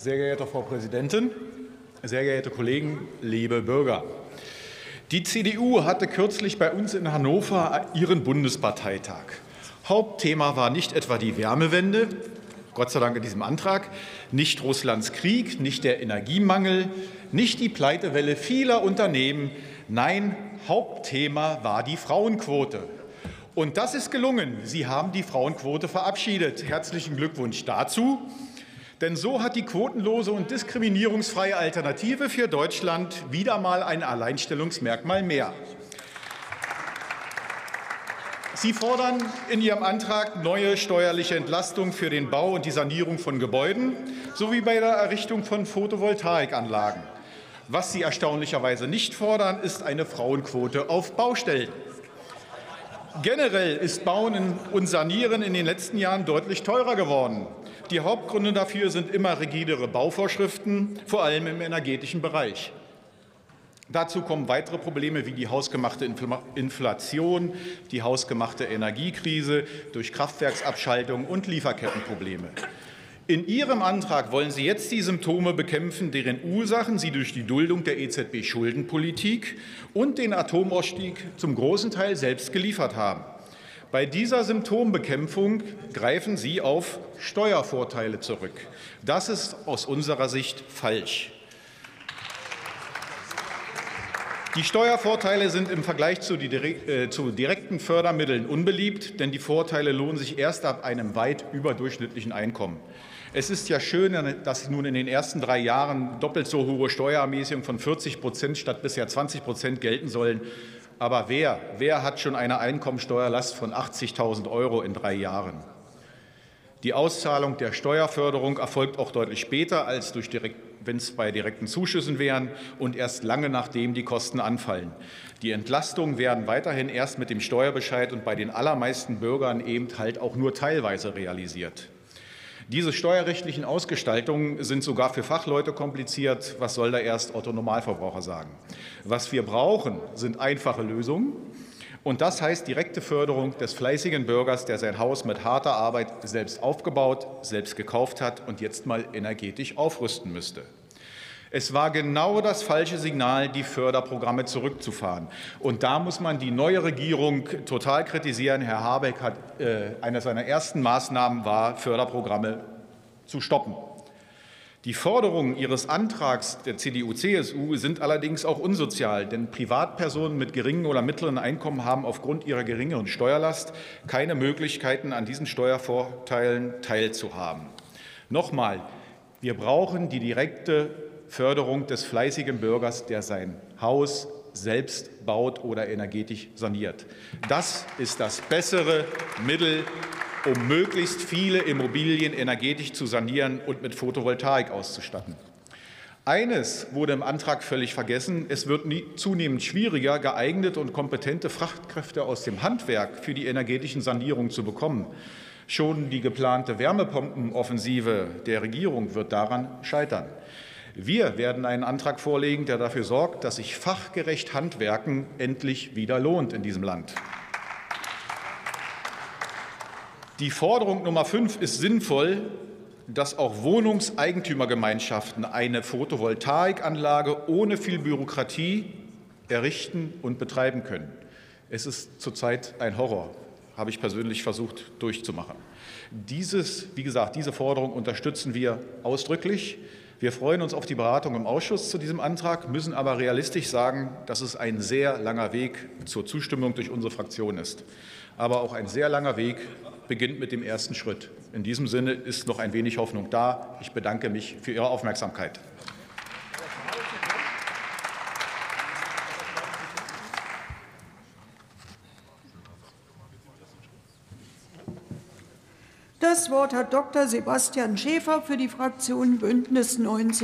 Sehr geehrte Frau Präsidentin, sehr geehrte Kollegen, liebe Bürger! Die CDU hatte kürzlich bei uns in Hannover ihren Bundesparteitag. Hauptthema war nicht etwa die Wärmewende, Gott sei Dank in diesem Antrag, nicht Russlands Krieg, nicht der Energiemangel, nicht die Pleitewelle vieler Unternehmen. Nein, Hauptthema war die Frauenquote. Und das ist gelungen. Sie haben die Frauenquote verabschiedet. Herzlichen Glückwunsch dazu. Denn so hat die quotenlose und diskriminierungsfreie Alternative für Deutschland wieder mal ein Alleinstellungsmerkmal mehr. Sie fordern in Ihrem Antrag neue steuerliche Entlastung für den Bau und die Sanierung von Gebäuden sowie bei der Errichtung von Photovoltaikanlagen. Was Sie erstaunlicherweise nicht fordern, ist eine Frauenquote auf Baustellen. Generell ist Bauen und Sanieren in den letzten Jahren deutlich teurer geworden. Die Hauptgründe dafür sind immer rigidere Bauvorschriften, vor allem im energetischen Bereich. Dazu kommen weitere Probleme wie die hausgemachte Inflation, die hausgemachte Energiekrise durch Kraftwerksabschaltung und Lieferkettenprobleme. In Ihrem Antrag wollen Sie jetzt die Symptome bekämpfen, deren Ursachen Sie durch die Duldung der EZB-Schuldenpolitik und den Atomausstieg zum großen Teil selbst geliefert haben. Bei dieser Symptombekämpfung greifen Sie auf Steuervorteile zurück. Das ist aus unserer Sicht falsch. Die Steuervorteile sind im Vergleich zu, äh, direkten Fördermitteln unbeliebt, denn die Vorteile lohnen sich erst ab einem weit überdurchschnittlichen Einkommen. Es ist ja schön, dass nun in den ersten drei Jahren doppelt so hohe Steuerermäßigungen von 40 Prozent statt bisher 20 Prozent gelten sollen. Aber wer, wer hat schon eine Einkommensteuerlast von 80.000 Euro in drei Jahren? Die Auszahlung der Steuerförderung erfolgt auch deutlich später, als wenn es bei direkten Zuschüssen wären und erst lange nachdem die Kosten anfallen. Die Entlastungen werden weiterhin erst mit dem Steuerbescheid und bei den allermeisten Bürgern eben halt auch nur teilweise realisiert. Diese steuerrechtlichen Ausgestaltungen sind sogar für Fachleute kompliziert. Was soll da erst Otto Normalverbraucher sagen? Was wir brauchen, sind einfache Lösungen. Und das heißt direkte Förderung des fleißigen Bürgers, der sein Haus mit harter Arbeit selbst aufgebaut, selbst gekauft hat und jetzt mal energetisch aufrüsten müsste. Es war genau das falsche Signal, die Förderprogramme zurückzufahren. Und da muss man die neue Regierung total kritisieren. Herr Habeck hat äh, eine seiner ersten Maßnahmen war, Förderprogramme zu stoppen. Die Forderungen Ihres Antrags der CDU-CSU sind allerdings auch unsozial, denn Privatpersonen mit geringen oder mittleren Einkommen haben aufgrund ihrer geringeren Steuerlast keine Möglichkeiten, an diesen Steuervorteilen teilzuhaben. Nochmal, wir brauchen die direkte Förderung des fleißigen Bürgers, der sein Haus selbst baut oder energetisch saniert. Das ist das bessere Mittel, um möglichst viele Immobilien energetisch zu sanieren und mit Photovoltaik auszustatten. Eines wurde im Antrag völlig vergessen. Es wird zunehmend schwieriger, geeignete und kompetente Fachkräfte aus dem Handwerk für die energetischen Sanierungen zu bekommen. Schon die geplante Wärmepompenoffensive der Regierung wird daran scheitern. Wir werden einen Antrag vorlegen, der dafür sorgt, dass sich fachgerecht Handwerken endlich wieder lohnt in diesem Land. Die Forderung Nummer fünf ist sinnvoll, dass auch Wohnungseigentümergemeinschaften eine Photovoltaikanlage ohne viel Bürokratie errichten und betreiben können. Es ist zurzeit ein Horror, habe ich persönlich versucht durchzumachen. Dieses, wie gesagt, diese Forderung unterstützen wir ausdrücklich. Wir freuen uns auf die Beratung im Ausschuss zu diesem Antrag, müssen aber realistisch sagen, dass es ein sehr langer Weg zur Zustimmung durch unsere Fraktion ist. Aber auch ein sehr langer Weg beginnt mit dem ersten Schritt. In diesem Sinne ist noch ein wenig Hoffnung da. Ich bedanke mich für Ihre Aufmerksamkeit. Das Wort hat Dr. Sebastian Schäfer für die Fraktion Bündnis 90